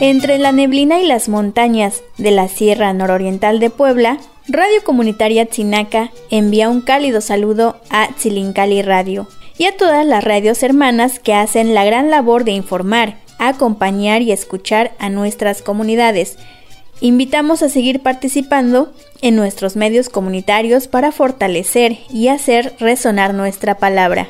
Entre la neblina y las montañas de la Sierra Nororiental de Puebla, Radio Comunitaria Tzinaca envía un cálido saludo a Tzilincali Radio y a todas las radios hermanas que hacen la gran labor de informar, acompañar y escuchar a nuestras comunidades. Invitamos a seguir participando en nuestros medios comunitarios para fortalecer y hacer resonar nuestra palabra.